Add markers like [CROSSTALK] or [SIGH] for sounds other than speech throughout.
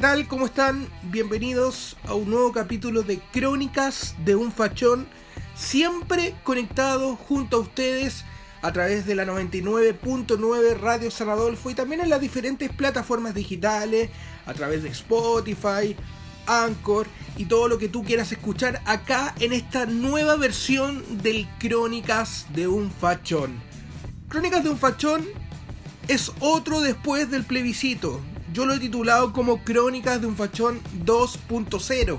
Tal? ¿Cómo están? Bienvenidos a un nuevo capítulo de Crónicas de un Fachón, siempre conectado junto a ustedes a través de la 99.9 Radio San Adolfo y también en las diferentes plataformas digitales, a través de Spotify, Anchor y todo lo que tú quieras escuchar acá en esta nueva versión del Crónicas de un Fachón. Crónicas de un Fachón es otro después del plebiscito, yo lo he titulado como Crónicas de un Fachón 2.0.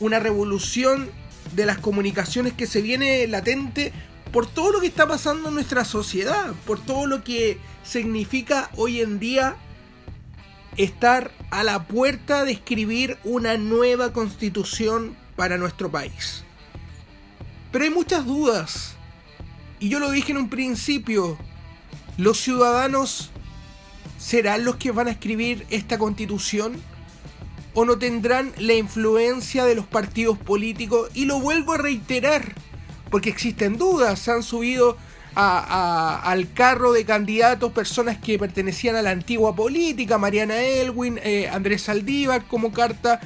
Una revolución de las comunicaciones que se viene latente por todo lo que está pasando en nuestra sociedad, por todo lo que significa hoy en día estar a la puerta de escribir una nueva constitución para nuestro país. Pero hay muchas dudas. Y yo lo dije en un principio, los ciudadanos ¿Serán los que van a escribir esta constitución? ¿O no tendrán la influencia de los partidos políticos? Y lo vuelvo a reiterar, porque existen dudas, se han subido al carro de candidatos personas que pertenecían a la antigua política, Mariana Elwin, eh, Andrés Saldívar como carta,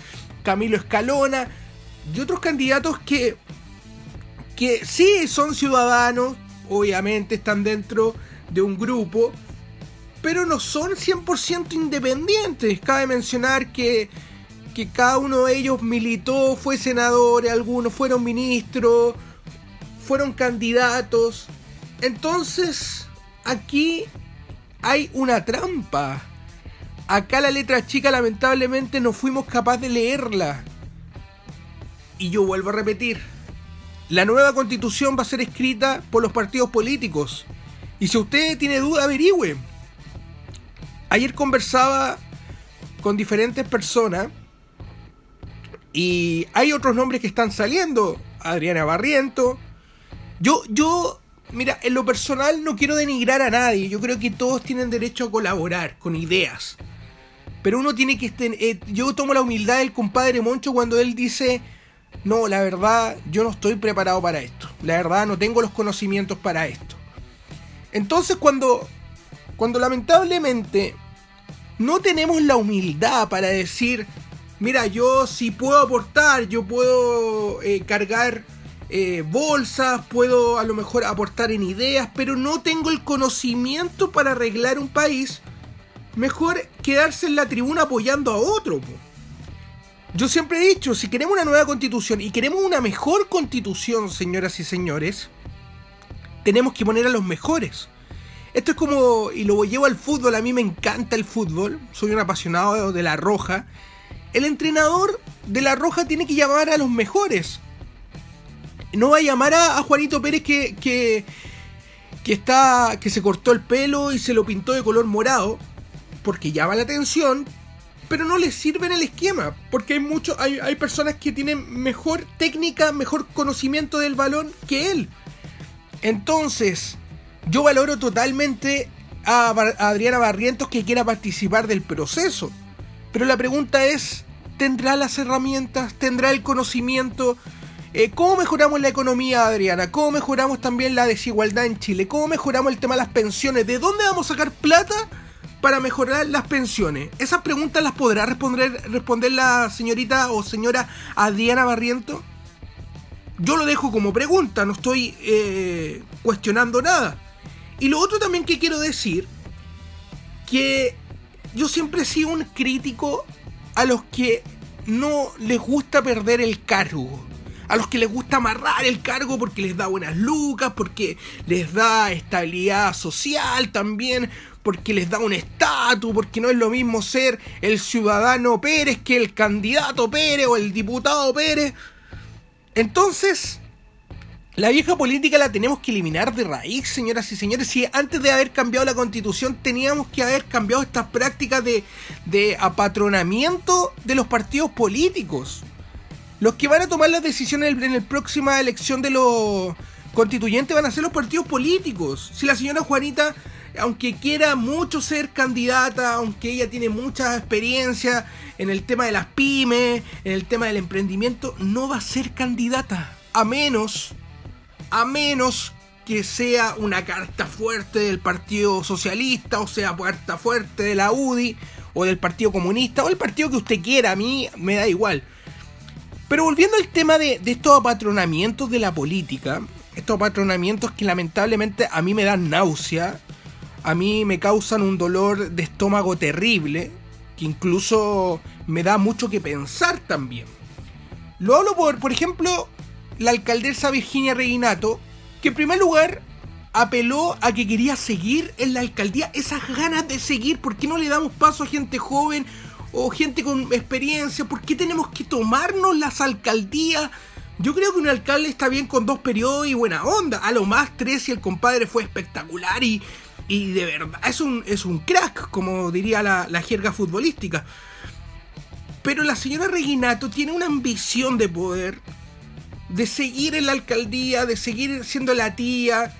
Camilo Escalona, y otros candidatos que, que sí son ciudadanos, obviamente están dentro de un grupo, pero no son 100% independientes. Cabe mencionar que, que cada uno de ellos militó, fue senador, algunos fueron ministros, fueron candidatos. Entonces, aquí hay una trampa. Acá la letra chica lamentablemente no fuimos capaces de leerla. Y yo vuelvo a repetir. La nueva constitución va a ser escrita por los partidos políticos. Y si usted tiene duda, averigüe ayer conversaba con diferentes personas y hay otros nombres que están saliendo. Adriana Barriento. Yo, yo, mira, en lo personal no quiero denigrar a nadie. Yo creo que todos tienen derecho a colaborar con ideas. Pero uno tiene que... Eh, yo tomo la humildad del compadre Moncho cuando él dice... No, la verdad, yo no estoy preparado para esto. La verdad, no tengo los conocimientos para esto. Entonces, cuando cuando lamentablemente no tenemos la humildad para decir, mira, yo sí puedo aportar, yo puedo eh, cargar eh, bolsas, puedo a lo mejor aportar en ideas, pero no tengo el conocimiento para arreglar un país, mejor quedarse en la tribuna apoyando a otro. Yo siempre he dicho, si queremos una nueva constitución y queremos una mejor constitución, señoras y señores, tenemos que poner a los mejores. Esto es como, y lo llevo al fútbol, a mí me encanta el fútbol, soy un apasionado de la roja. El entrenador de la roja tiene que llamar a los mejores. No va a llamar a, Juanito Pérez que, que, que, está, que se cortó el pelo y se lo pintó de color morado, porque llama la atención, pero no le sirve en el esquema, porque hay, mucho, hay, hay personas que tienen mejor técnica, mejor conocimiento del balón que él. Entonces, yo valoro totalmente a, Adriana Barrientos que quiera participar del proceso. Pero la pregunta es, ¿tendrá las herramientas? ¿Tendrá el conocimiento? Eh, ¿Cómo mejoramos la economía, Adriana? ¿Cómo mejoramos también la desigualdad en Chile? ¿Cómo mejoramos el tema de las pensiones? ¿De dónde vamos a sacar plata para mejorar las pensiones? Esas preguntas las podrá responder, responder la señorita o señora Adriana Barrientos. Yo lo dejo como pregunta, no estoy eh, cuestionando nada. Y lo otro también que quiero decir, que yo siempre he sido un crítico a los que no les gusta perder el cargo. A los que les gusta amarrar el cargo porque les da buenas lucas, porque les da estabilidad social también, porque les da un estatus, porque no es lo mismo ser el ciudadano Pérez que el candidato Pérez o el diputado Pérez. Entonces, la vieja política la tenemos que eliminar de raíz, señoras y señores. Si antes de haber cambiado la constitución teníamos que haber cambiado estas prácticas de, apatronamiento de los partidos políticos. Los que van a tomar las decisiones en la próxima elección de los constituyentes van a ser los partidos políticos. Si la señora Juanita, aunque quiera mucho ser candidata, aunque ella tiene mucha experiencia en el tema de las pymes, en el tema del emprendimiento, no va a ser candidata. A menos, a menos que sea una carta fuerte del Partido Socialista, o sea, carta fuerte de la UDI, o del Partido Comunista, o el partido que usted quiera, a mí me da igual. Pero volviendo al tema de, estos apatronamientos de la política, estos patronamientos que lamentablemente a mí me dan náusea, a mí me causan un dolor de estómago terrible, que incluso me da mucho que pensar también. Lo hablo por, por ejemplo, la alcaldesa Virginia Reginato, que en primer lugar apeló a que quería seguir en la alcaldía, esas ganas de seguir, ¿por qué no le damos paso a gente joven o gente con experiencia? ¿Por qué tenemos que tomarnos las alcaldías? Yo creo que un alcalde está bien con dos periodos y buena onda. A lo más tres y el compadre fue espectacular y, y de verdad es un, es un crack, como diría la, la jerga futbolística. Pero la señora Reginato tiene una ambición de poder, de seguir en la alcaldía, de seguir siendo la tía.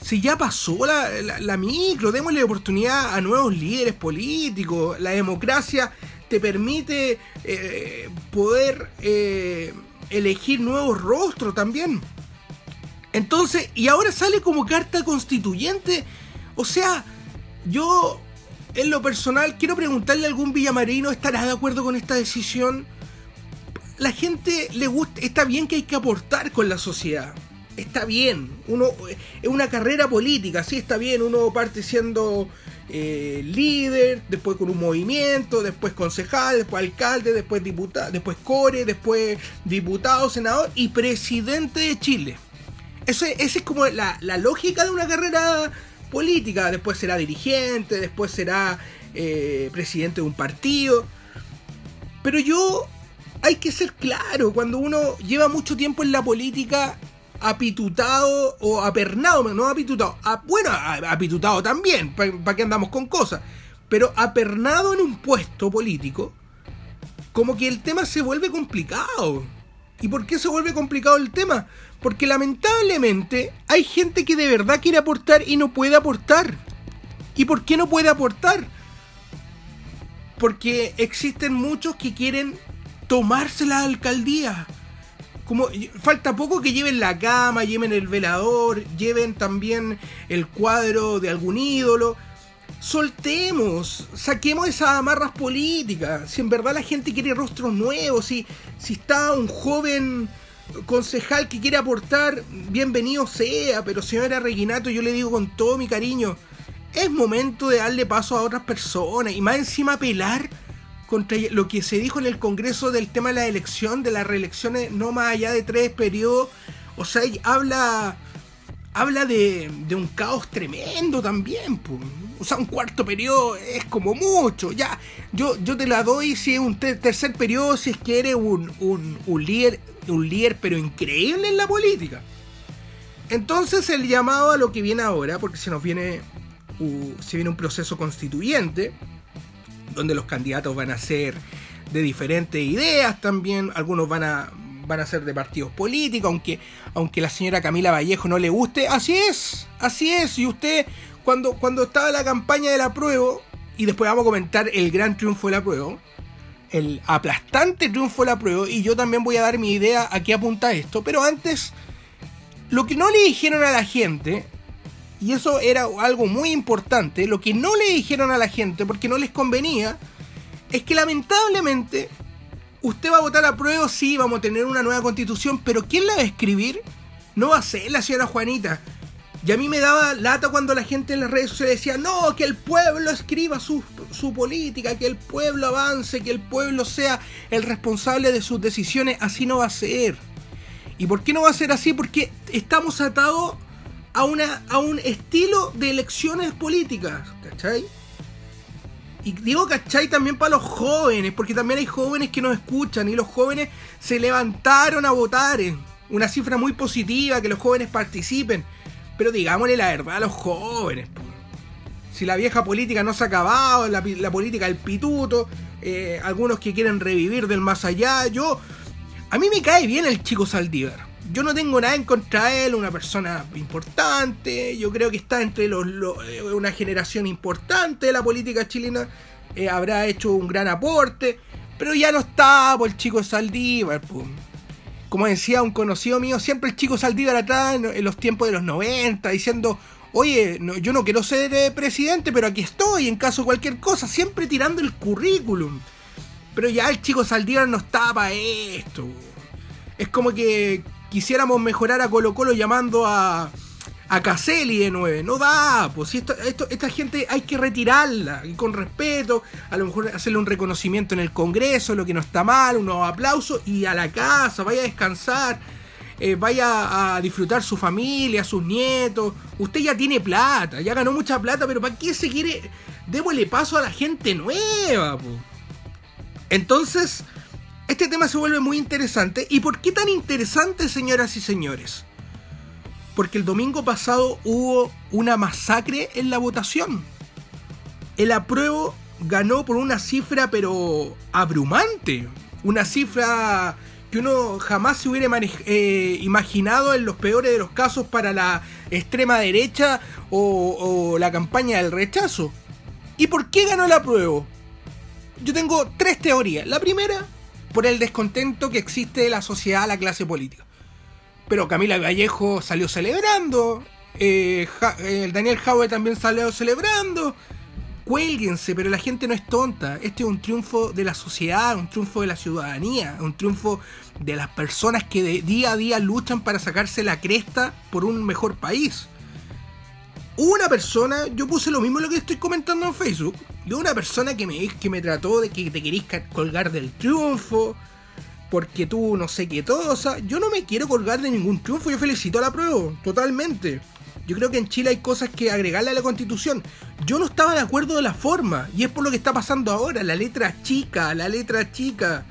Si ya pasó la, la, micro, démosle oportunidad a nuevos líderes políticos. La democracia te permite eh, poder eh, elegir nuevos rostros también. Entonces, y ahora sale como carta constituyente. O sea, yo en lo personal quiero preguntarle a algún villamarino, ¿estará de acuerdo con esta decisión? La gente le gusta, está bien que hay que aportar con la sociedad. Está bien, uno es una carrera política, sí está bien, uno parte siendo eh, líder, después con un movimiento, después concejal, después alcalde, después diputado, después core, después diputado, senador y presidente de Chile. Esa es como la, lógica de una carrera política. Después será dirigente, después será eh, presidente de un partido. Pero yo, hay que ser claro, cuando uno lleva mucho tiempo en la política, apitutado o apernado, no apitutado, bueno, apitutado también, ¿para qué andamos con cosas? Pero apernado en un puesto político, como que el tema se vuelve complicado. ¿Y por qué se vuelve complicado el tema? Porque lamentablemente hay gente que de verdad quiere aportar y no puede aportar. ¿Y por qué no puede aportar? Porque existen muchos que quieren tomarse la alcaldía como falta poco que lleven la cama, lleven el velador, lleven también el cuadro de algún ídolo. Soltemos, saquemos esas amarras políticas. Si en verdad la gente quiere rostros nuevos, si, si está un joven concejal que quiere aportar, bienvenido sea. Pero señora Reginato, yo le digo con todo mi cariño, es momento de darle paso a otras personas y más encima apelar contra lo que se dijo en el Congreso del tema de la elección, de las reelecciones no más allá de tres periodos. O sea, habla, habla de, un caos tremendo también. O sea, un cuarto periodo es como mucho. Ya, yo, yo te la doy si es un tercer periodo, si es que eres un, un, líder, un líder, pero increíble en la política. Entonces el llamado a lo que viene ahora, porque se nos viene, se viene un proceso constituyente, donde los candidatos van a ser de diferentes ideas también, algunos van a, van a ser de partidos políticos, aunque, aunque la señora Camila Vallejo no le guste, así es, así es, y usted cuando, cuando estaba la campaña del apruebo, y después vamos a comentar el gran triunfo del apruebo, el aplastante triunfo del apruebo, y yo también voy a dar mi idea a qué apunta esto, pero antes, lo que no le dijeron a la gente y eso era algo muy importante. Lo que no le dijeron a la gente, porque no les convenía, es que lamentablemente usted va a votar a prueba, sí, vamos a tener una nueva constitución, pero ¿quién la va a escribir? No va a ser la señora Juanita. Y a mí me daba lata cuando la gente en las redes sociales decía, no, que el pueblo escriba su, su, política, que el pueblo avance, que el pueblo sea el responsable de sus decisiones. Así no va a ser. ¿Y por qué no va a ser así? Porque estamos atados a, una, a un estilo de elecciones políticas, ¿cachai? Y digo, ¿cachai? También para los jóvenes, porque también hay jóvenes que nos escuchan y los jóvenes se levantaron a votar. Una cifra muy positiva, que los jóvenes participen. Pero digámosle la verdad a los jóvenes. Si la vieja política no se ha acabado, la, política del pituto, eh, algunos que quieren revivir del más allá, yo A mí me cae bien el chico Saldívar. Yo no tengo nada en contra de él, una persona importante. Yo creo que está entre los, eh, una generación importante de la política chilena. Eh, habrá hecho un gran aporte. Pero ya no está por el chico Saldívar. Como decía un conocido mío, siempre el chico Saldívar atrás en, los tiempos de los 90, diciendo, oye, yo no quiero ser eh, presidente, pero aquí estoy en caso de cualquier cosa, siempre tirando el currículum. Pero ya el chico Saldívar no está para esto. Es como que quisiéramos mejorar a Colo Colo llamando a, a Caselli de 9. No da, pues esto, esta gente hay que retirarla y con respeto, a lo mejor hacerle un reconocimiento en el Congreso, lo que no está mal, unos aplausos y a la casa, vaya a descansar, eh, vaya a disfrutar su familia, sus nietos. Usted ya tiene plata, ya ganó mucha plata, pero ¿para qué se quiere? Démosle paso a la gente nueva, pues. Entonces, este tema se vuelve muy interesante. ¿Y por qué tan interesante, señoras y señores? Porque el domingo pasado hubo una masacre en la votación. El apruebo ganó por una cifra pero abrumante. Una cifra que uno jamás se hubiera eh, imaginado en los peores de los casos para la extrema derecha o, o la campaña del rechazo. ¿Y por qué ganó el apruebo? Yo tengo tres teorías. La primera por el descontento que existe de la sociedad a la clase política. Pero Camila Vallejo salió celebrando, eh, eh Daniel Jaue también salió celebrando. Cuélguense, pero la gente no es tonta. Este es un triunfo de la sociedad, un triunfo de la ciudadanía, un triunfo de las personas que de día a día luchan para sacarse la cresta por un mejor país. Una persona, yo puse lo mismo lo que estoy comentando en Facebook, y una persona que me, que me trató de que te querís colgar del triunfo, porque tú no sé qué todo. O sea, yo no me quiero colgar de ningún triunfo, yo felicito a la prueba, totalmente. Yo creo que en Chile hay cosas que agregarle a la constitución. Yo no estaba de acuerdo de la forma, y es por lo que está pasando ahora, la letra chica, la letra chica.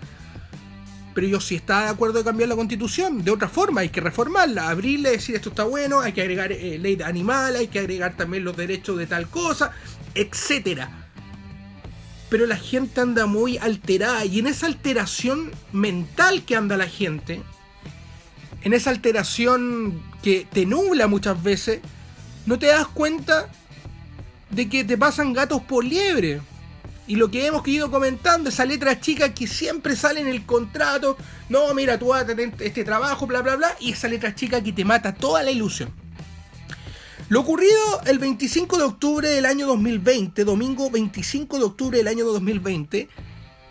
Pero yo sí estaba de acuerdo de cambiar la constitución, de otra forma, hay que reformarla, abrirle, decir esto está bueno, hay que agregar eh, ley de animal, hay que agregar también los derechos de tal cosa, etcétera pero la gente anda muy alterada y en esa alteración mental que anda la gente, en esa alteración que te nubla muchas veces, no te das cuenta de que te pasan gatos por liebre. Y lo que hemos ido comentando, esa letra chica que siempre sale en el contrato, no, mira, tú vas a tener este trabajo, bla, bla, bla, y esa letra chica que te mata toda la ilusión. Lo ocurrido el 25 de octubre del año 2020, domingo 25 de octubre del año 2020,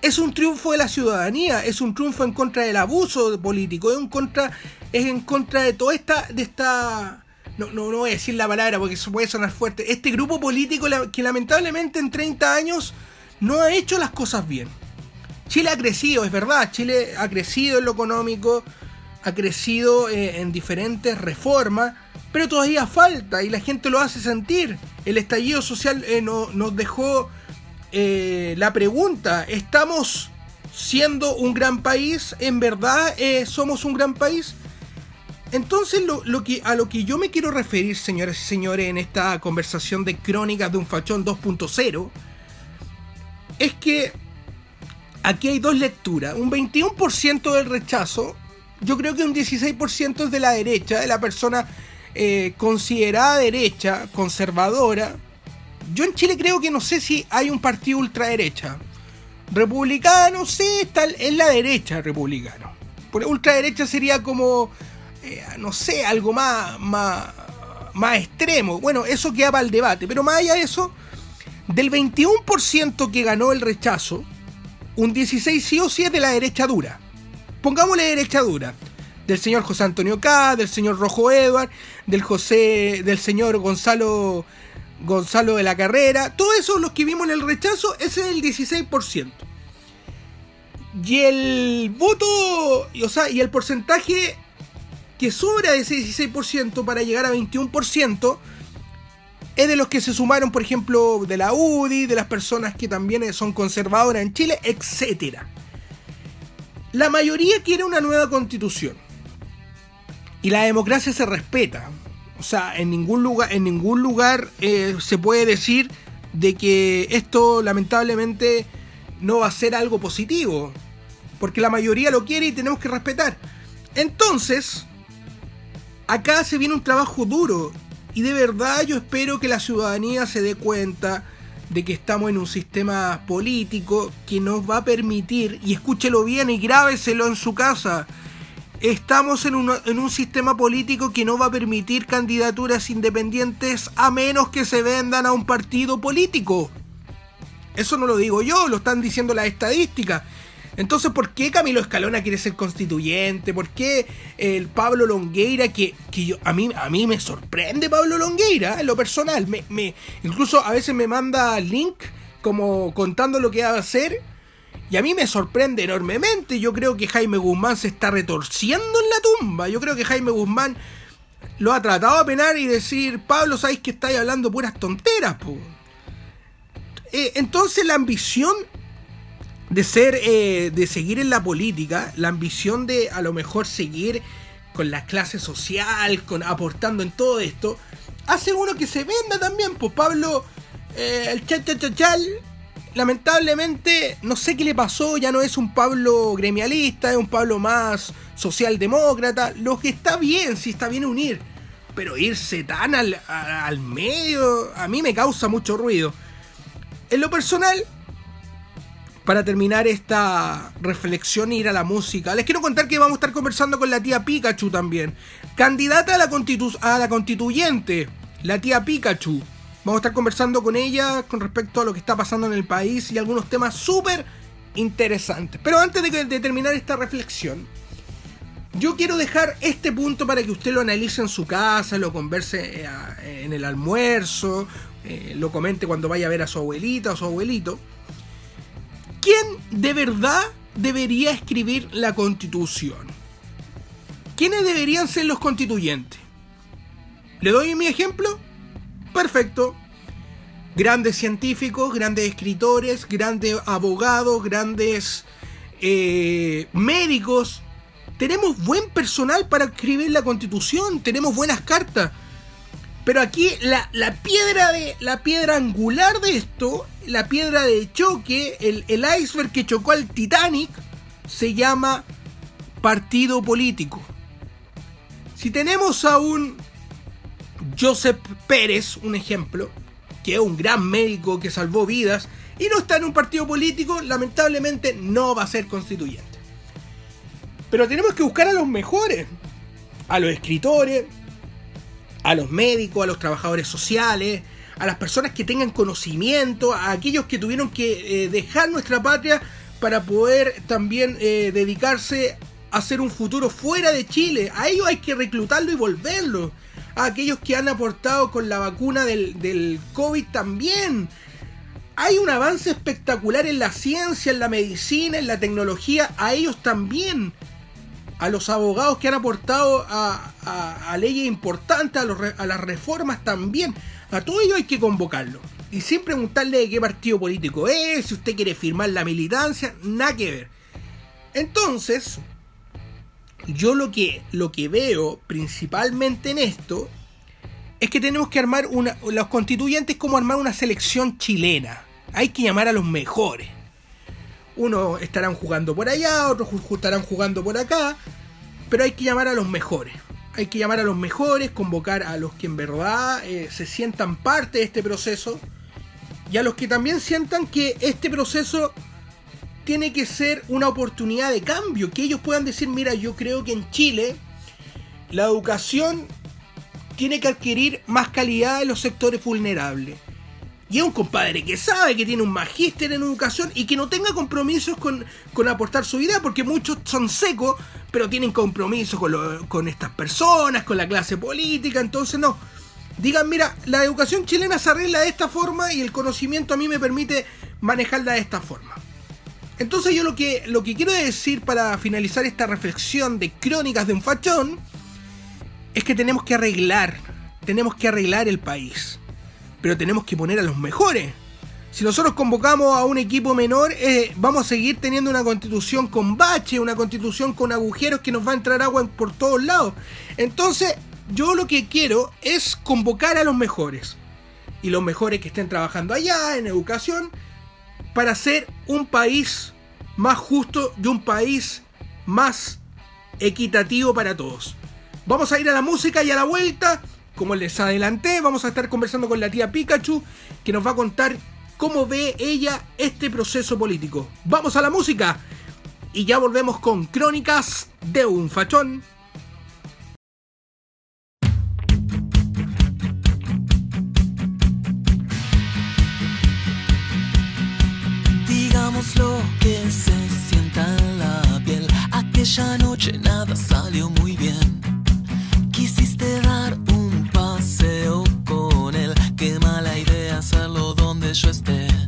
es un triunfo de la ciudadanía, es un triunfo en contra del abuso político, es, contra, es en contra de toda esta, de esta, no, no, no voy a decir la palabra porque eso puede sonar fuerte, este grupo político que lamentablemente en 30 años no ha hecho las cosas bien. Chile ha crecido, es verdad, Chile ha crecido en lo económico, ha crecido eh, en diferentes reformas, pero todavía falta y la gente lo hace sentir. El estallido social eh, nos dejó eh, la pregunta, ¿estamos siendo un gran país? ¿En verdad somos un gran país? Entonces a lo que yo me quiero referir, señoras y señores, en esta conversación de Crónicas de un Fachón 2.0, es que aquí hay dos lecturas. Un 21% del rechazo, yo creo que un 16% es de la derecha, de la persona eh, considerada derecha, conservadora. Yo en Chile creo que no sé si hay un partido ultraderecha. Republicano, sí, está en la derecha republicano. Por ultraderecha sería como, eh, no sé, algo más, más, más extremo. Bueno, eso queda para el debate. Pero más allá de eso, del 21% que ganó el rechazo, un 16 sí o sí es de la derecha dura. Pongámosle derecha dura del señor José Antonio K, del señor Rojo Edward, del José, del señor Gonzalo Gonzalo de la Carrera, todos esos los que vimos en el rechazo, ese es el 16%. Y el voto, o sea, y el porcentaje que sobra de ese 16% para llegar a 21% es de los que se sumaron, por ejemplo, de la UDI, de las personas que también son conservadoras en Chile, etc. La mayoría quiere una nueva constitución. Y la democracia se respeta. O sea, en ningún lugar, en ningún lugar eh, se puede decir de que esto lamentablemente no va a ser algo positivo. porque la mayoría lo quiere y tenemos que respetar. Entonces, acá se viene un trabajo duro y de verdad yo espero que la ciudadanía se dé cuenta de que estamos en un sistema político que nos va a permitir, y escúchelo bien y grábeselo en su casa, estamos en un, en un sistema político que no va a permitir candidaturas independientes a menos que se vendan a un partido político. Eso no lo digo yo, lo están diciendo las estadísticas. Entonces, ¿por qué Camilo Escalona quiere ser constituyente? ¿Por qué el Pablo Longueira, que, que yo, a, mí, a mí me sorprende Pablo Longueira en lo personal? Me, incluso a veces me manda link como contando lo que va a hacer. Y a mí me sorprende enormemente. Yo creo que Jaime Guzmán se está retorciendo en la tumba. Yo creo que Jaime Guzmán lo ha tratado a penar y decir, Pablo, ¿sabéis que estáis hablando puras tonteras? Po? Eh, entonces la ambición de ser, eh, de seguir en la política, la ambición de a lo mejor seguir con la clase social, con aportando en todo esto, hace uno que se venda también, pues Pablo, eh, el chal, chal, chal, lamentablemente, no sé qué le pasó, ya no es un Pablo gremialista, es un Pablo más socialdemócrata, lo que está bien, sí está bien unir, pero irse tan al, al medio, a mí me causa mucho ruido. En lo personal, para terminar esta reflexión e ir a la música, les quiero contar que vamos a estar conversando con la tía Pikachu también. Candidata a la, constitu a la constituyente, la tía Pikachu. Vamos a estar conversando con ella con respecto a lo que está pasando en el país y algunos temas súper interesantes. Pero antes de, terminar esta reflexión, yo quiero dejar este punto para que usted lo analice en su casa, lo converse eh, en el almuerzo, eh, lo comente cuando vaya a ver a su abuelita o su abuelito. ¿Quién de verdad debería escribir la constitución? ¿Quiénes deberían ser los constituyentes? ¿Le doy mi ejemplo? Perfecto. Grandes científicos, grandes escritores, grandes abogados, grandes eh, médicos. Tenemos buen personal para escribir la constitución, tenemos buenas cartas. Pero aquí la, la, piedra de. La piedra angular de esto, la piedra de choque, el, el iceberg que chocó al Titanic, se llama partido político. Si tenemos a un Joseph Pérez, un ejemplo, que es un gran médico que salvó vidas, y no está en un partido político, lamentablemente no va a ser constituyente. Pero tenemos que buscar a los mejores, a los escritores, a los médicos, a los trabajadores sociales, a las personas que tengan conocimiento, a aquellos que tuvieron que eh, dejar nuestra patria para poder también eh, dedicarse a hacer un futuro fuera de Chile. A ellos hay que reclutarlo y volverlo. A aquellos que han aportado con la vacuna del, del COVID también. Hay un avance espectacular en la ciencia, en la medicina, en la tecnología. A ellos también a los abogados que han aportado a, a, a leyes importantes, a, los, a, las reformas también. A todo ello hay que convocarlo. Y sin preguntarle de qué partido político es, si usted quiere firmar la militancia, nada que ver. Entonces, yo lo que, lo que veo principalmente en esto es que tenemos que armar una. Los constituyentes como armar una selección chilena. Hay que llamar a los mejores. Unos estarán jugando por allá, otros estarán jugando por acá, pero hay que llamar a los mejores. Hay que llamar a los mejores, convocar a los que en verdad eh, se sientan parte de este proceso y a los que también sientan que este proceso tiene que ser una oportunidad de cambio, que ellos puedan decir, mira, yo creo que en Chile la educación tiene que adquirir más calidad en los sectores vulnerables. Y es un compadre que sabe que tiene un magíster en educación y que no tenga compromisos con, con aportar su idea, porque muchos son secos, pero tienen compromisos con, con estas personas, con la clase política, entonces no. Digan, mira, la educación chilena se arregla de esta forma y el conocimiento a mí me permite manejarla de esta forma. Entonces yo lo que, lo que quiero decir para finalizar esta reflexión de crónicas de un fachón es que tenemos que arreglar, tenemos que arreglar el país pero tenemos que poner a los mejores. Si nosotros convocamos a un equipo menor, eh, vamos a seguir teniendo una constitución con bache, una constitución con agujeros que nos va a entrar agua por todos lados. Entonces, yo lo que quiero es convocar a los mejores. Y los mejores que estén trabajando allá, en educación, para hacer un país más justo y un país más equitativo para todos. Vamos a ir a la música y a la vuelta, como les adelanté, vamos a estar conversando con la tía Pikachu, que nos va a contar cómo ve ella este proceso político. Vamos a la música y ya volvemos con Crónicas de un Fachón. Digamos lo que se sienta en la piel. Aquella noche nada salió muy bien. Quisiste dar un paseo con él. Qué mala idea hacerlo donde yo esté.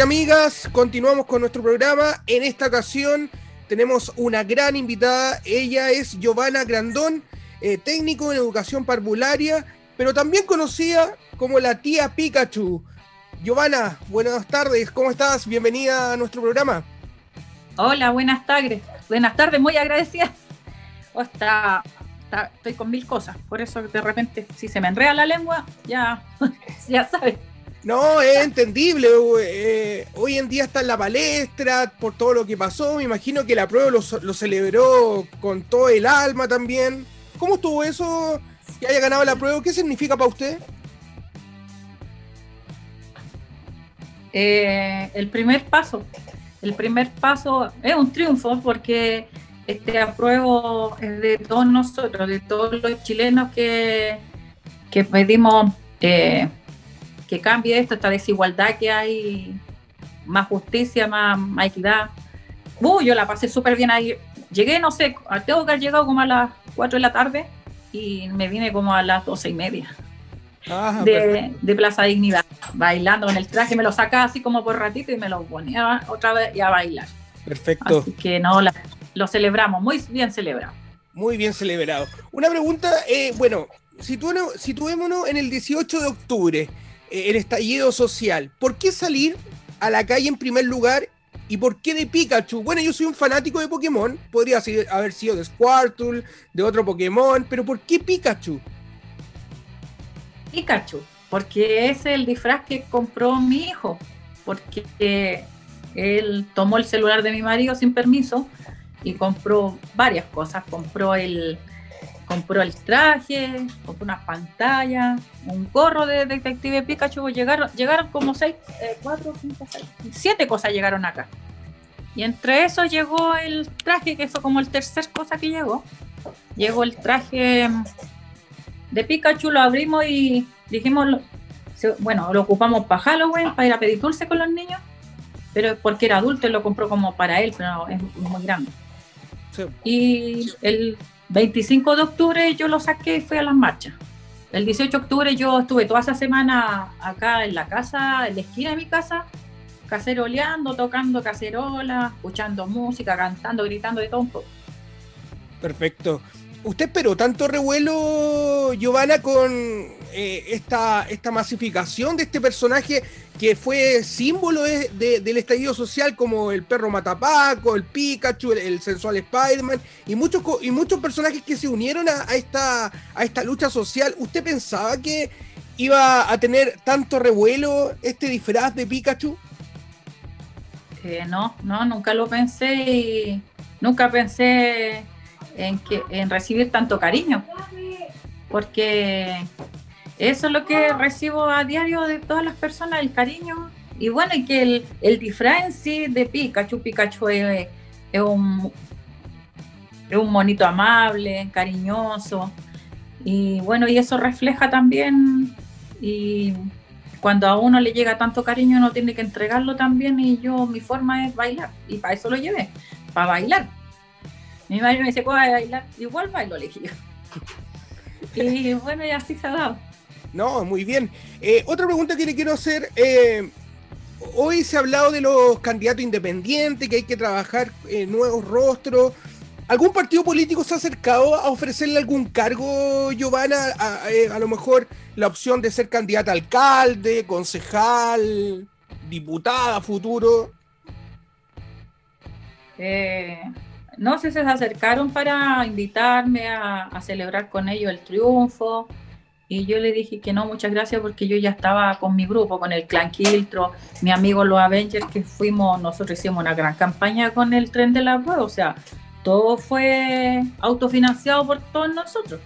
Amigas, continuamos con nuestro programa. En esta ocasión tenemos una gran invitada. Ella es Giovanna Grandón, eh, técnico en educación parvularia, pero también conocida como la tía Pikachu. Giovanna, buenas tardes, ¿cómo estás? Bienvenida a nuestro programa. Hola, buenas tardes. Buenas tardes, muy agradecida. Oh, estoy con mil cosas, por eso de repente si se me enreda la lengua, ya, [LAUGHS] ya sabes. No, es entendible. eh, hoy en día está en la palestra por todo lo que pasó. Me imagino que la prueba lo, celebró con todo el alma también. ¿Cómo estuvo eso? Que haya ganado la prueba. ¿Qué significa para usted? Eh, el primer paso, el primer paso es un triunfo porque este apruebo es de todos nosotros, de todos los chilenos que, que pedimos eh, que cambie esto, esta desigualdad que hay más justicia, más, más equidad. Uh, yo la pasé súper bien ahí. Llegué, no sé, tengo que haber llegado como a las 4 de la tarde y me vine como a las 12 y media. Ah, de, de, Plaza Dignidad, bailando con el traje, me lo sacaba así como por ratito y me lo ponía otra vez y a bailar. Perfecto. Así que no, la, lo celebramos, muy bien celebrado. Muy bien celebrado. Una pregunta, eh, bueno, situémonos, situémonos en el 18 de octubre, el estallido social. ¿Por qué salir a la calle en primer lugar y por qué de Pikachu? Bueno, yo soy un fanático de Pokémon, podría haber sido de Squirtle, de otro Pokémon, pero ¿por qué Pikachu? Pikachu, porque es el disfraz que compró mi hijo, porque él tomó el celular de mi marido sin permiso y compró varias cosas, compró el compró el traje, compró unas pantallas, un gorro de detective Pikachu, llegaron, llegaron como seis, eh, cuatro, cinco, seis, siete cosas llegaron acá. Y entre eso llegó el traje, que fue como el tercer cosa que llegó. Llegó el traje de Pikachu, lo abrimos y dijimos, bueno, lo ocupamos para Halloween, para ir a pedir dulce con los niños, pero porque era adulto, él lo compró como para él, pero es muy grande. Y el 25 de octubre yo lo saqué y fui a las marchas. El 18 de octubre yo estuve toda esa semana acá en la casa, en la esquina de mi casa, caceroleando, tocando cacerola, escuchando música, cantando, gritando de todo un poco. Perfecto. ¿Usted esperó tanto revuelo, Giovanna, con eh, esta, esta masificación de este personaje que fue símbolo del estallido social como el perro Matapaco, el Pikachu, el, sensual Spider-Man y muchos, y muchos personajes que se unieron a, esta, a esta lucha social? ¿Usted pensaba que iba a tener tanto revuelo este disfraz de Pikachu? Eh, no, no, nunca lo pensé y nunca pensé en, que, en recibir tanto cariño, porque eso es lo que recibo a diario de todas las personas, el cariño. Y bueno, y que el, el disfraz en sí de Pikachu, Pikachu es, es, un, es un monito amable, cariñoso. Y bueno, y eso refleja también, y cuando a uno le llega tanto cariño, uno tiene que entregarlo también. Y yo, mi forma es bailar, y para eso lo llevé, para bailar. Mi madre me dice, ¿cómo a bailar? Igual bailo, le dije Y bueno, y así se ha dado. No, muy bien. Eh, otra pregunta que le quiero hacer. Eh, hoy se ha hablado de los candidatos independientes, que hay que trabajar en nuevos rostros. ¿Algún partido político se ha acercado a ofrecerle algún cargo, Giovanna? A, eh, a lo mejor la opción de ser candidata a alcalde, concejal, diputada futuro. Eh, no sé si se acercaron para invitarme a, celebrar con ellos el triunfo. Y yo le dije que no, muchas gracias, porque yo ya estaba con mi grupo, con el Clan Quiltro, mi amigo los Avengers, que fuimos, nosotros hicimos una gran campaña con el tren de la prueba. O sea, todo fue autofinanciado por todos nosotros.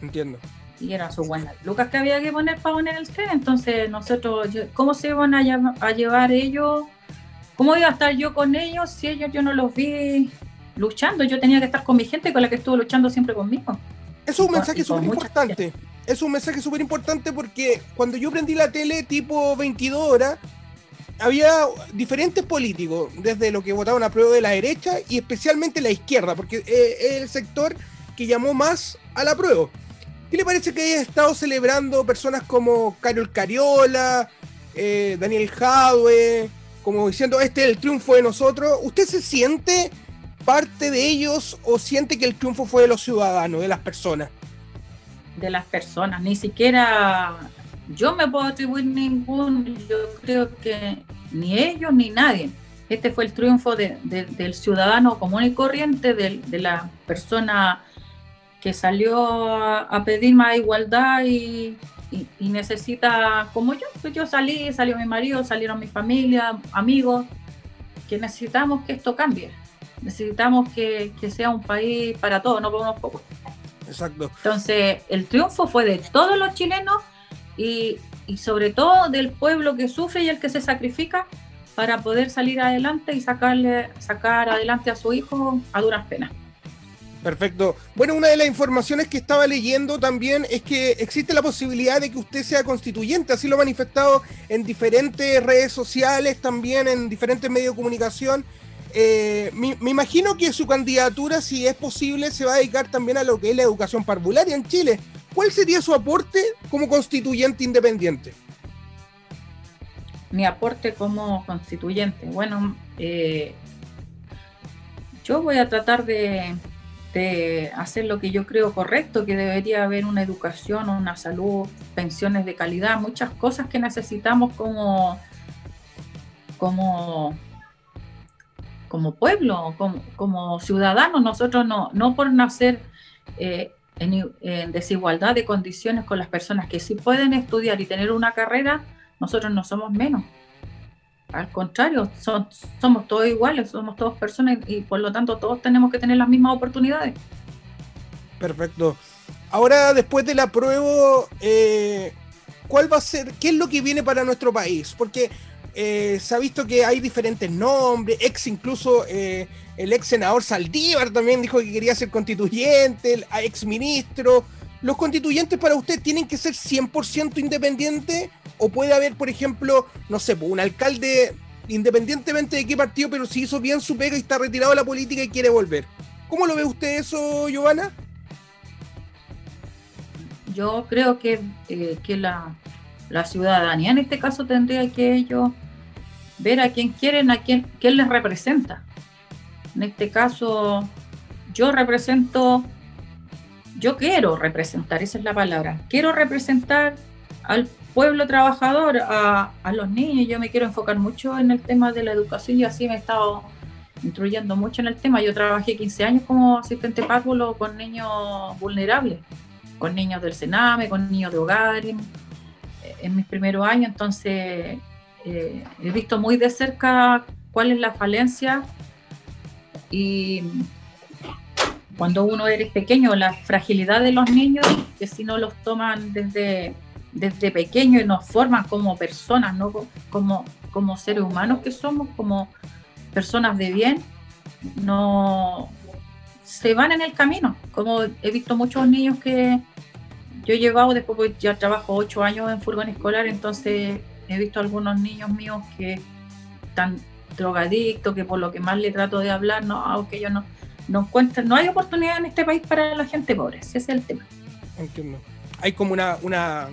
Entiendo. Y era su buena lucas que había que poner para poner el tren. Entonces, nosotros, ¿cómo se iban a, a llevar ellos? ¿Cómo iba a estar yo con ellos si ellos yo no los vi luchando. Yo tenía que estar con mi gente con la que estuvo luchando siempre conmigo. Es un mensaje súper importante. Es un mensaje súper importante porque cuando yo prendí la tele tipo 22 horas, había diferentes políticos, desde lo que votaban a prueba de la derecha y especialmente la izquierda, porque es el sector que llamó más a la prueba. ¿Qué le parece que haya estado celebrando personas como Carol Cariola, eh, Daniel Jadwe, como diciendo, este es el triunfo de nosotros? ¿Usted se siente parte de ellos o siente que el triunfo fue de los ciudadanos, de las personas? De las personas, ni siquiera yo me puedo atribuir ningún, yo creo que ni ellos ni nadie. Este fue el triunfo del ciudadano común y corriente, de, la persona que salió a, pedir más igualdad y, y, necesita, como yo, pues yo salí, salió mi marido, salieron mi familia, amigos, que necesitamos que esto cambie necesitamos que, sea un país para todos, no para unos pocos. Exacto. Entonces, el triunfo fue de todos los chilenos y, sobre todo del pueblo que sufre y el que se sacrifica para poder salir adelante y sacarle, sacar adelante a su hijo a duras penas. Perfecto. Bueno, una de las informaciones que estaba leyendo también es que existe la posibilidad de que usted sea constituyente, así lo ha manifestado en diferentes redes sociales, también en diferentes medios de comunicación. Eh, me, imagino que su candidatura, si es posible, se va a dedicar también a lo que es la educación parvularia en Chile. ¿Cuál sería su aporte como constituyente independiente? Mi aporte como constituyente. Bueno, eh, yo voy a tratar de de hacer lo que yo creo correcto, que debería haber una educación, una salud, pensiones de calidad, muchas cosas que necesitamos como, como, como pueblo, como, ciudadanos. Nosotros no, no por nacer eh, en, desigualdad de condiciones con las personas que sí pueden estudiar y tener una carrera, nosotros no somos menos. Al contrario, somos todos iguales, somos todos personas y por lo tanto todos tenemos que tener las mismas oportunidades. Perfecto. Ahora, después del apruebo, eh, ¿cuál va a ser, qué es lo que viene para nuestro país? Porque eh, se ha visto que hay diferentes nombres, ex incluso eh, el ex senador Saldívar también dijo que quería ser constituyente, el ex ministro. ¿Los constituyentes para usted tienen que ser 100% independientes o puede haber, por ejemplo, no sé, un alcalde, independientemente de qué partido, pero si hizo bien su pega y está retirado de la política y quiere volver. ¿Cómo lo ve usted eso, Giovanna? Yo creo que, eh, que la, ciudadanía en este caso tendría que ellos ver a quién quieren, a quién, quién les representa. En este caso, yo represento, yo quiero representar, esa es la palabra, quiero representar al pueblo trabajador, a, los niños. Yo me quiero enfocar mucho en el tema de la educación y así me he estado instruyendo mucho en el tema. Yo trabajé 15 años como asistente párvulo con niños vulnerables, con niños del Sename, con niños de hogar en, mis primeros años. Entonces he visto muy de cerca cuál es la falencia y cuando uno eres pequeño, la fragilidad de los niños, que si no los toman desde desde pequeño y nos forman como personas, ¿no? como, como seres humanos que somos, como personas de bien, no se van en el camino. Como he visto muchos niños que yo he llevado, después ya trabajo ocho años en furgón escolar, entonces he visto algunos niños míos que están drogadictos, que por lo que más le trato de hablar, no, aunque ellos no, no encuentran, no hay oportunidad en este país para la gente pobre, ese es el tema. Entiendo. Hay como una, una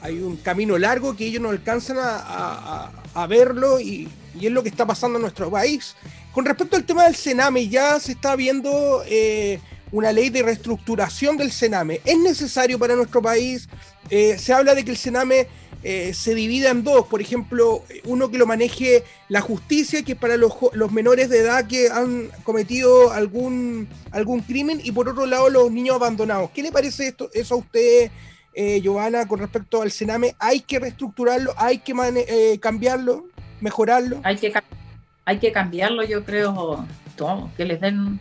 hay un camino largo que ellos no alcanzan a, verlo y, es lo que está pasando en nuestro país. Con respecto al tema del Sename, ya se está viendo eh, una ley de reestructuración del Sename. ¿Es necesario para nuestro país? Eh, se habla de que el Sename eh, se divida en dos. Por ejemplo, uno que lo maneje la justicia, que es para los, menores de edad que han cometido algún, algún crimen, y por otro lado los niños abandonados. ¿Qué le parece esto, eso a usted? eh, Giovanna, con respecto al Sename, ¿hay que reestructurarlo? ¿Hay que eh, cambiarlo? ¿Mejorarlo? Hay que, hay que cambiarlo, yo creo, todo, que les den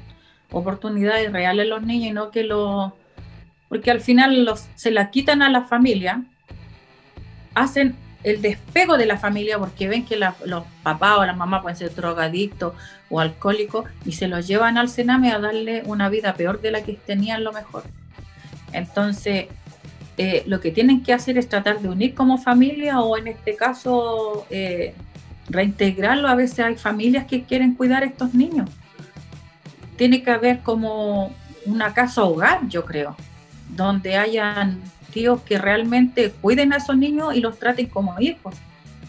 oportunidades reales a los niños y no que lo... Porque al final los, se la quitan a la familia, hacen el despego de la familia porque ven que los papás o las mamás pueden ser drogadictos o alcohólicos y se los llevan al Sename a darle una vida peor de la que tenían lo mejor. Entonces, eh, lo que tienen que hacer es tratar de unir como familia o en este caso eh, reintegrarlo. A veces hay familias que quieren cuidar a estos niños. Tiene que haber como una casa hogar, yo creo, donde hayan tíos que realmente cuiden a esos niños y los traten como hijos.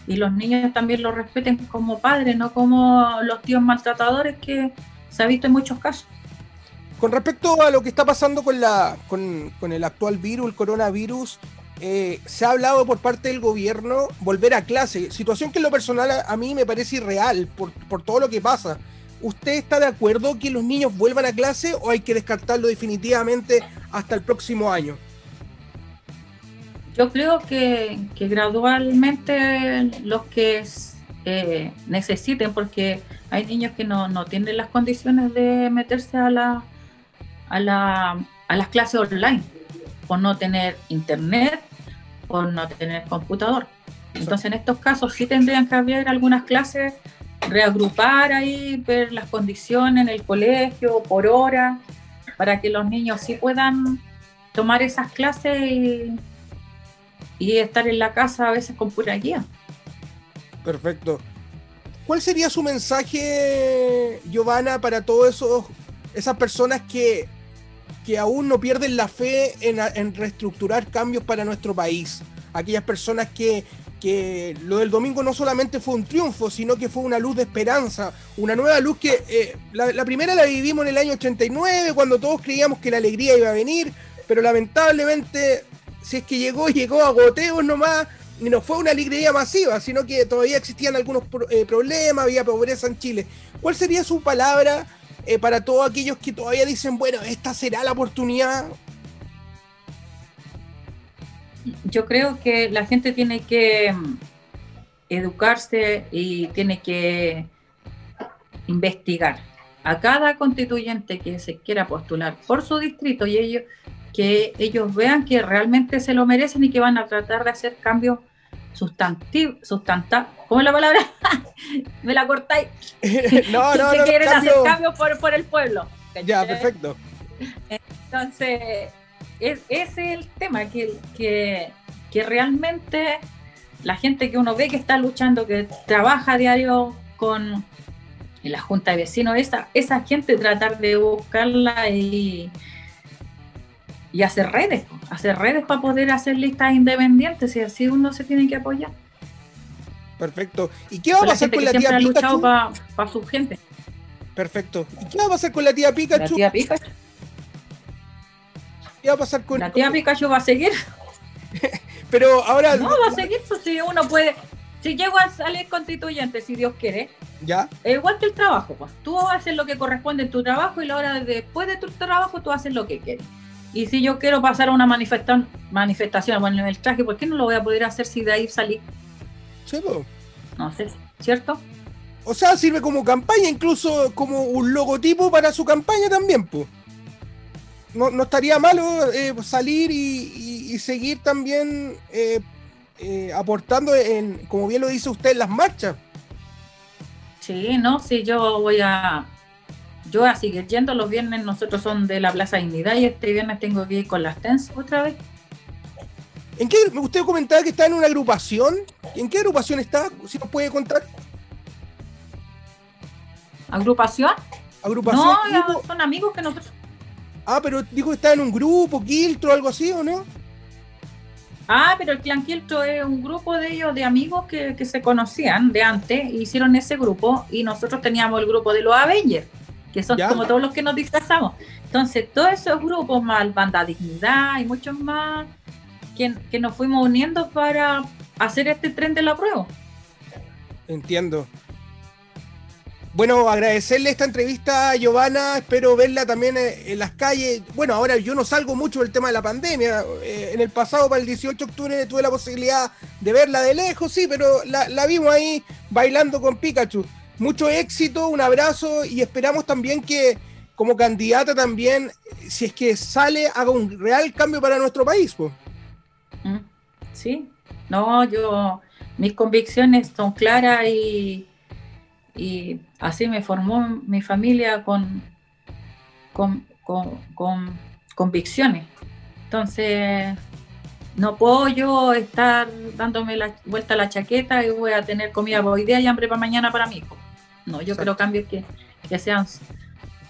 Y los niños también los respeten como padres, no como los tíos maltratadores que se ha visto en muchos casos. Con respecto a lo que está pasando con, la, con, el actual virus, el coronavirus, eh, se ha hablado por parte del gobierno volver a clase, situación que en lo personal a, mí me parece irreal por, por, todo lo que pasa. ¿Usted está de acuerdo que los niños vuelvan a clase o hay que descartarlo definitivamente hasta el próximo año? Yo creo que, gradualmente los que eh, necesiten, porque hay niños que no, no tienen las condiciones de meterse a la a, la, a las clases online por no tener internet, por no tener computador. Entonces, en estos casos sí tendrían que haber algunas clases, reagrupar ahí, ver las condiciones en el colegio, por hora, para que los niños sí puedan tomar esas clases y, estar en la casa a veces con pura guía. Perfecto. ¿Cuál sería su mensaje, Giovanna, para todas esas personas que, que aún no pierden la fe en, en reestructurar cambios para nuestro país? Aquellas personas que que lo del domingo no solamente fue un triunfo, sino que fue una luz de esperanza, una nueva luz que eh, la, primera la vivimos en el año 89, cuando todos creíamos que la alegría iba a venir, pero lamentablemente, si es que llegó, llegó a goteos nomás, y no fue una alegría masiva, sino que todavía existían algunos eh, problemas, había pobreza en Chile. ¿Cuál sería su palabra eh, para todos aquellos que todavía dicen, bueno, esta será la oportunidad? Yo creo que la gente tiene que mm, educarse y tiene que investigar a cada constituyente que se quiera postular por su distrito y ellos que ellos vean que realmente se lo merecen y que van a tratar de hacer cambios sustantivos, sustantivos, ¿cómo es la palabra? [LAUGHS] Me la cortáis. [LAUGHS] no, no, no. quieren hacer cambios por, por el pueblo. Ya, perfecto. Entonces, es, ese es el tema, que, que, que realmente la gente que uno ve que está luchando, que trabaja a diario con la Junta de Vecinos, esa, esa gente tratar de buscarla y, y hacer redes, hacer redes para poder hacer listas independientes y así uno se tiene que apoyar. Perfecto. ¿Y qué va a pasar con la tía Pikachu? Para su gente. Perfecto. ¿Y qué va a pasar con la tía Pikachu? La tía Pikachu. ¿Qué va a pasar con la tía Pikachu va a seguir? [LAUGHS] Pero ahora. No, va a seguir, pues, si uno puede. Si llego a salir constituyente, si Dios quiere, ya. Igual que el trabajo, pues. Tú haces lo que corresponde en tu trabajo y la hora después de tu trabajo tú haces lo que quieres. Y si yo quiero pasar a una manifestación, manifestación bueno, en el traje, ¿por qué no lo voy a poder hacer si de ahí salí? Sí, No sé, ¿cierto? O sea, sirve como campaña, incluso como un logotipo para su campaña también, pues no, estaría malo eh, salir y, seguir también eh, eh, aportando en, como bien lo dice usted, en las marchas. Sí, no, sí, yo voy a, yo a seguir yendo los viernes, nosotros son de la Plaza Dignidad y este viernes tengo que ir con las TENS otra vez. ¿En qué, usted comentaba que está en una agrupación? ¿En qué agrupación está? Si nos puede contar. ¿Agrupación? ¿Agrupación? No, son amigos que nosotros Ah, pero dijo que estaba en un grupo, Quiltro, algo así, ¿o no? Ah, pero el clan Quiltro es un grupo de ellos, de amigos que, se conocían de antes, hicieron ese grupo y nosotros teníamos el grupo de los Avengers, que son como todos los que nos disfrazamos. Entonces, todos esos grupos, más Banda Dignidad y muchos más, que, que nos fuimos uniendo para hacer este tren de la prueba. Entiendo. Bueno, agradecerle esta entrevista a Giovanna, espero verla también eh, en las calles. Bueno, ahora yo no salgo mucho del tema de la pandemia. Eh, en el pasado, para el 18 de octubre, tuve la posibilidad de verla de lejos, sí, pero la, vimos ahí bailando con Pikachu. Mucho éxito, un abrazo y esperamos también que como candidata también, si es que sale, haga un real cambio para nuestro país. Pues. Sí, no, yo, mis convicciones son claras y y así me formó mi familia con, con, convicciones. Entonces, no puedo yo estar dándome la vuelta a la chaqueta y voy a tener comida hoy día y hambre para mañana para mí. No, yo quiero cambios que, sean,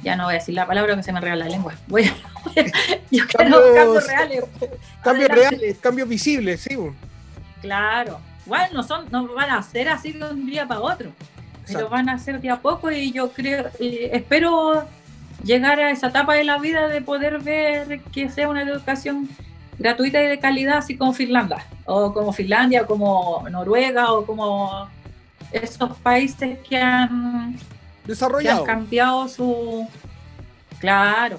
ya no voy a decir la palabra que se me regala la lengua. Voy a, [LAUGHS] yo quiero cambios reales. Cambios reales, cambios visibles, sí. Claro. Igual no, son, no van a ser así de un día para otro lo van a hacer de a poco y yo creo, espero llegar a esa etapa de la vida de poder ver que sea una educación gratuita y de calidad, así como Finlandia, o como Finlandia, o como Noruega, o como esos países que han desarrollado, que han cambiado su, claro.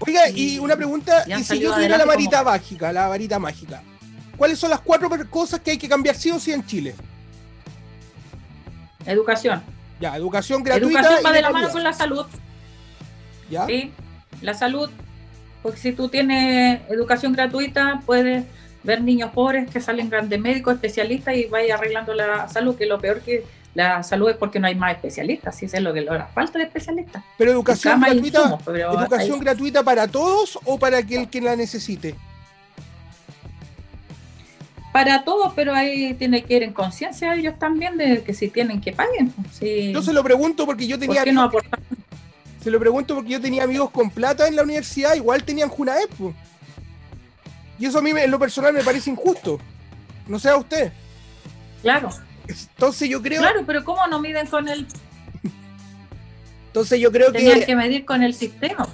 Oiga, y, una pregunta, y, si yo tuviera la varita mágica, la varita mágica, ¿cuáles son las cuatro cosas que hay que cambiar sí o sí en Chile? Educación. Ya, educación gratuita. Educación va de la mano con la salud. ¿Ya? Sí, la salud. Porque si tú tienes educación gratuita, puedes ver niños pobres que salen grandes médicos, especialistas y vaya arreglando la salud, que lo peor que la salud es porque no hay más especialistas, si es lo que la falta de especialistas. Pero educación gratuita, insumos, pero educación hay- gratuita para todos o para aquel que la necesite. Para todos, pero ahí tiene que ir en conciencia ellos también de que si tienen que paguen. pues, si- Yo se lo pregunto porque yo tenía ¿Por qué no amigos, se lo pregunto porque yo tenía amigos con plata en la universidad, igual tenían Junaep. po. Y eso a mí en lo personal me parece injusto. No sé a usted. Claro, Entonces yo creo, claro, pero ¿cómo no miden con el... entonces yo creo Tenían que, que medir con el sistema.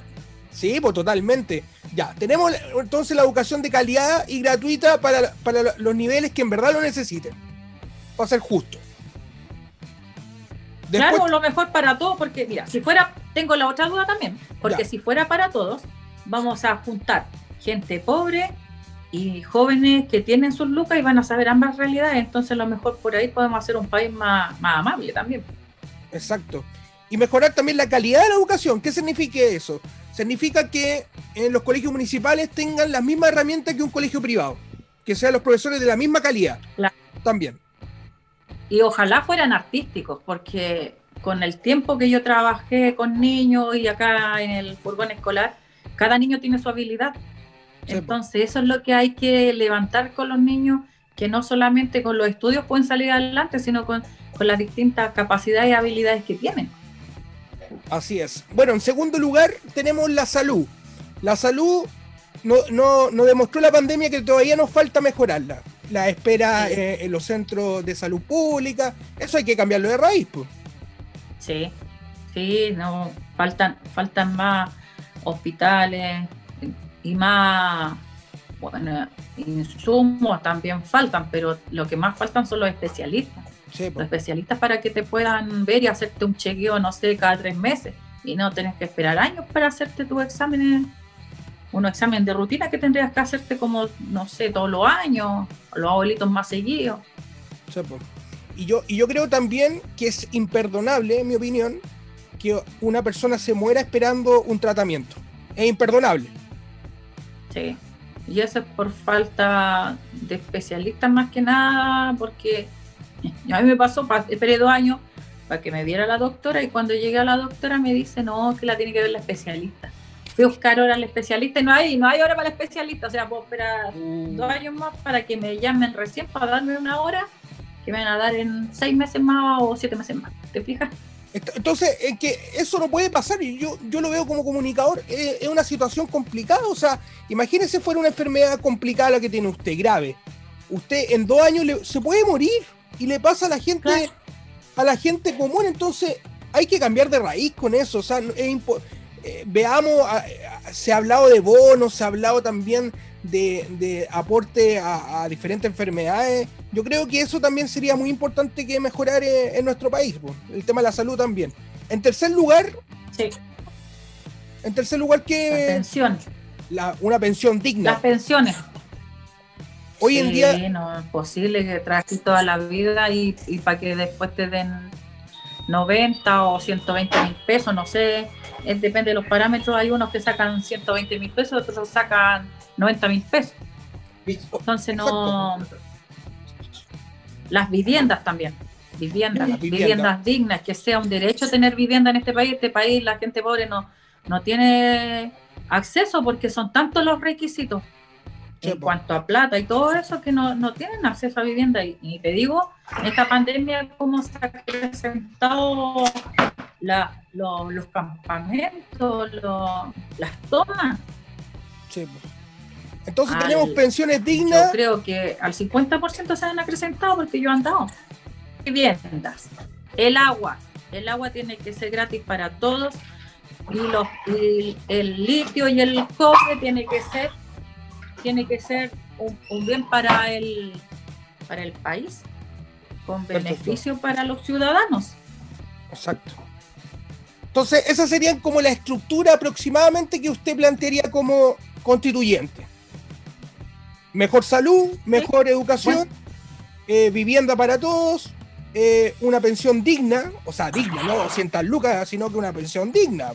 sí, pues totalmente. Ya, tenemos entonces la educación de calidad y gratuita para, para los niveles que en verdad lo necesiten. Para ser justo. Después, Claro, lo mejor para todos, porque mira, si fuera, tengo la otra duda también, porque Ya. si fuera para todos, vamos a juntar gente pobre y jóvenes que tienen sus lucas y van a saber ambas realidades, entonces a lo mejor por ahí podemos hacer un país más, más amable también. Exacto. Y mejorar también la calidad de la educación. ¿Qué significa eso? Significa que en los colegios municipales tengan las mismas herramientas que un colegio privado. Que sean los profesores de la misma calidad. Claro. También. Y ojalá fueran artísticos, porque con el tiempo que yo trabajé con niños y acá en el furgón escolar, cada niño tiene su habilidad. Sí. Entonces, eso es lo que hay que levantar con los niños, que no solamente con los estudios pueden salir adelante, sino con, con las distintas capacidades y habilidades que tienen. Así es. Bueno, en segundo lugar tenemos la salud. La salud no, no, no demostró la pandemia que todavía nos falta mejorarla. La espera Sí. eh, en los centros de salud pública. Eso hay que cambiarlo de raíz. Pues. Sí, sí, no, faltan, faltan más hospitales y más, bueno, insumos también faltan, pero lo que más faltan son los especialistas. Sí, Los especialistas para que te puedan ver y hacerte un chequeo, no sé, cada tres meses y no tenés que esperar años para hacerte tus exámenes, unos exámenes de rutina que tendrías que hacerte como, no sé, todos los años, los abuelitos más seguidos. Sí. Y yo, y yo creo también que es imperdonable, en mi opinión, que una persona se muera esperando un tratamiento. Es imperdonable. Sí. Y eso es por falta de especialistas más que nada, porque [LAUGHS] a mí me pasó, pa- esperé dos años para que me viera la doctora y cuando llegué a la doctora me dice, no, que la tiene que ver la especialista. Fui a buscar hora al especialista y no hay, no hay hora para el especialista, o sea, puedo esperar dos años más para que me llamen recién para darme una hora que me van a dar en seis meses más o siete meses más. ¿Te fijas? Ent- Entonces, es que eso no puede pasar y yo, yo lo veo como comunicador, es, es una situación complicada, o sea, imagínese fuera una enfermedad complicada la que tiene usted, grave. Usted en dos años le- se puede morir y le pasa a la gente, Claro. a la gente común, entonces hay que cambiar de raíz con eso, o sea, es eh, veamos, se ha hablado de bonos, se ha hablado también de, de aporte a, a diferentes enfermedades. Yo creo que eso también sería muy importante que mejorar eh, en nuestro país, el tema de la salud también. En tercer lugar, Sí, en tercer lugar que la- una pensión digna. Las pensiones. Hoy en Sí, día, no es posible que trabajes toda la vida y, para que después te den 90 o 120 mil pesos, no sé, es- depende de los parámetros. Hay unos que sacan 120 mil pesos, otros sacan 90 mil pesos. Entonces no. Las viviendas también. Viviendas, viviendas. viviendas dignas, que sea un derecho tener vivienda en este país. Este país, la gente pobre no, no tiene acceso porque son tantos los requisitos Sí, en cuanto a plata y todo eso que no, no tienen acceso a vivienda. Y, y te digo, en esta pandemia, cómo se ha presentado la- lo- los campamentos, lo- las tomas. sí, po. entonces Al- tenemos pensiones Yo dignas. creo que al 50% se han acrecentado porque yo he andado. Viviendas, el agua, el agua tiene que ser gratis para todos y, los, y el litio y el cobre tiene que ser tiene que ser un, un bien para el para el país con Perfecto. beneficio para los ciudadanos. Exacto. Entonces, esa sería como la estructura aproximadamente que usted plantearía como constituyente. Mejor salud, mejor educación, eh, vivienda para todos, eh, una pensión digna, o sea, digna, no 200 lucas, sino que una pensión digna.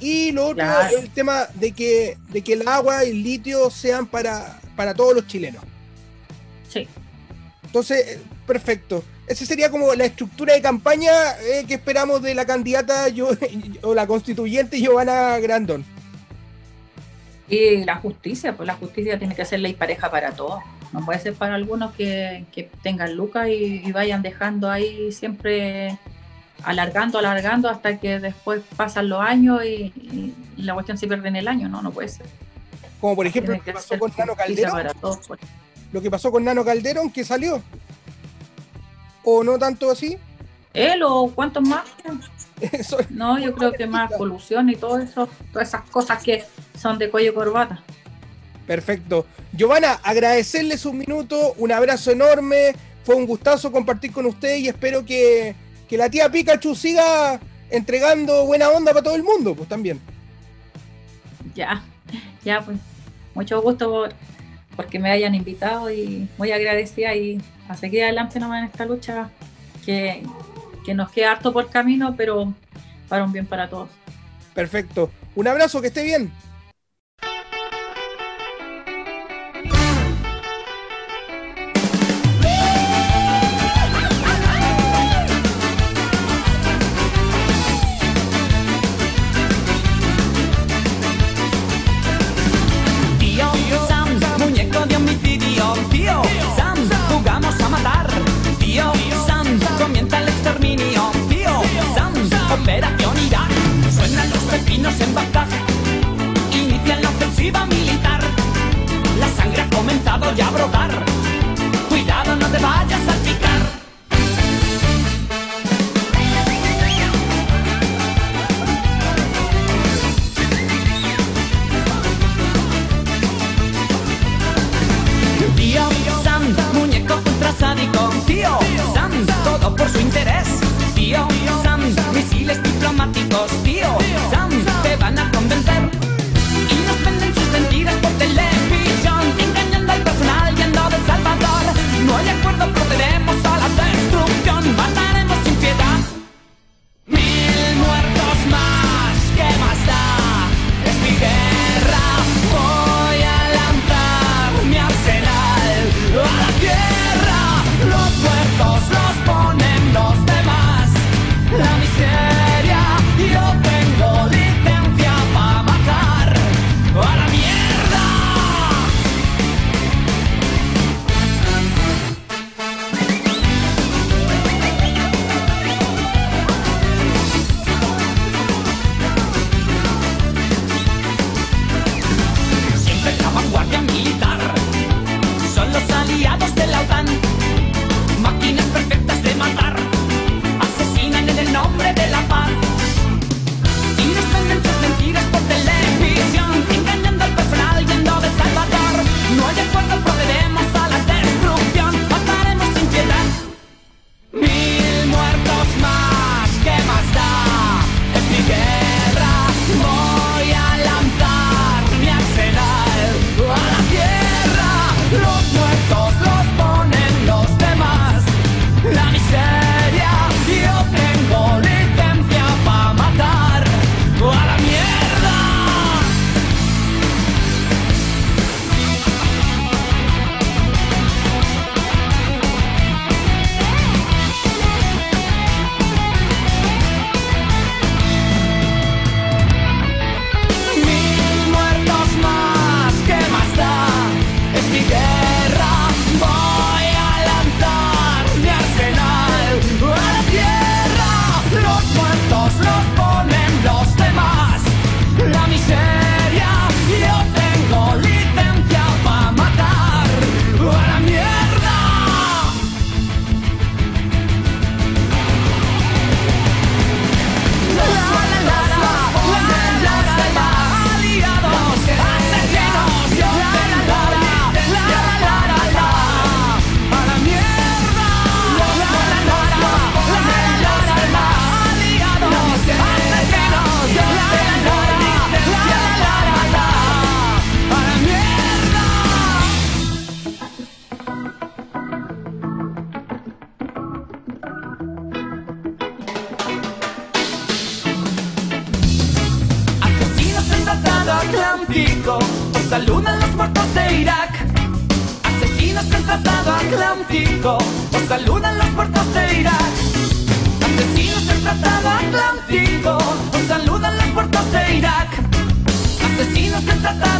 Y lo otro, Claro. el tema de que, de que el agua y el litio sean para, para todos los chilenos. Sí. Entonces, eh, perfecto. esa sería como la estructura de campaña eh, que esperamos de la candidata yo, [LAUGHS] o la constituyente Giovanna Grandón. Y la justicia, pues la justicia tiene que ser ley pareja para todos. No puede ser para algunos que, tengan lucas y, vayan dejando ahí siempre alargando, alargando hasta que después pasan los años y, la cuestión se pierde en el año. No, no puede ser. Como por ejemplo lo que pasó con Nano Calderón. Pues. Lo que pasó con Nano Calderón, que salió. ¿O no tanto así? ¿Él o cuántos más? [LAUGHS] No, yo creo que más polución y todo eso, todas esas cosas que son de cuello corbata. Perfecto. Giovanna, agradecerles un minuto, un abrazo enorme. Fue un gustazo compartir con usted y espero que, la tía Pikachu siga entregando buena onda para todo el mundo, pues también. Ya, ya, pues. Mucho gusto por, porque me hayan invitado y muy agradecida y a seguir adelante nomás en esta lucha que, que nos queda harto por camino, pero para un bien para todos. Perfecto. Un abrazo, que esté bien.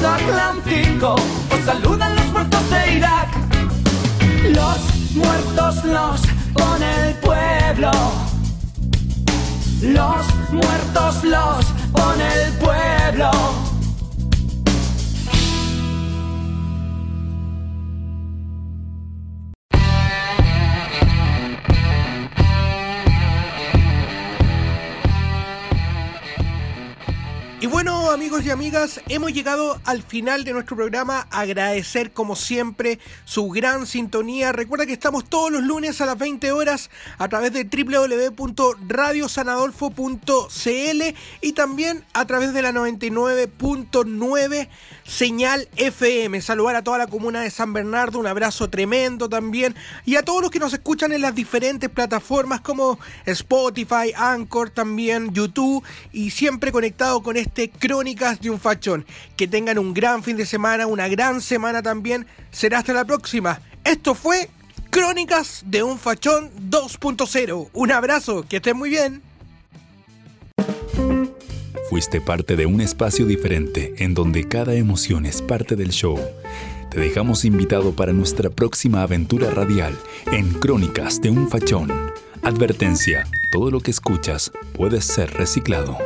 Tratado Atlántico, os saludan los puertos de Irak. Los muertos los pone el pueblo. Los muertos los pone el pueblo. Amigos y amigas, hemos llegado al final de nuestro programa. Agradecer, como siempre, su gran sintonía. Recuerda que estamos todos los lunes a las 20 horas a través de www.radiosanadolfo.cl y también a través de la 99.9 señal FM. Saludar a toda la comuna de San Bernardo, un abrazo tremendo también. Y a todos los que nos escuchan en las diferentes plataformas como Spotify, Anchor, también YouTube y siempre conectado con este Crónicas de un Fachón. Que tengan un gran fin de semana, una gran semana también. Será hasta la próxima. Esto fue Crónicas de un Fachón 2.0. Un abrazo, que estén muy bien. Fuiste parte de un espacio diferente en donde cada emoción es parte del show. Te dejamos invitado para nuestra próxima aventura radial en Crónicas de un Fachón. Advertencia, todo lo que escuchas puede ser reciclado.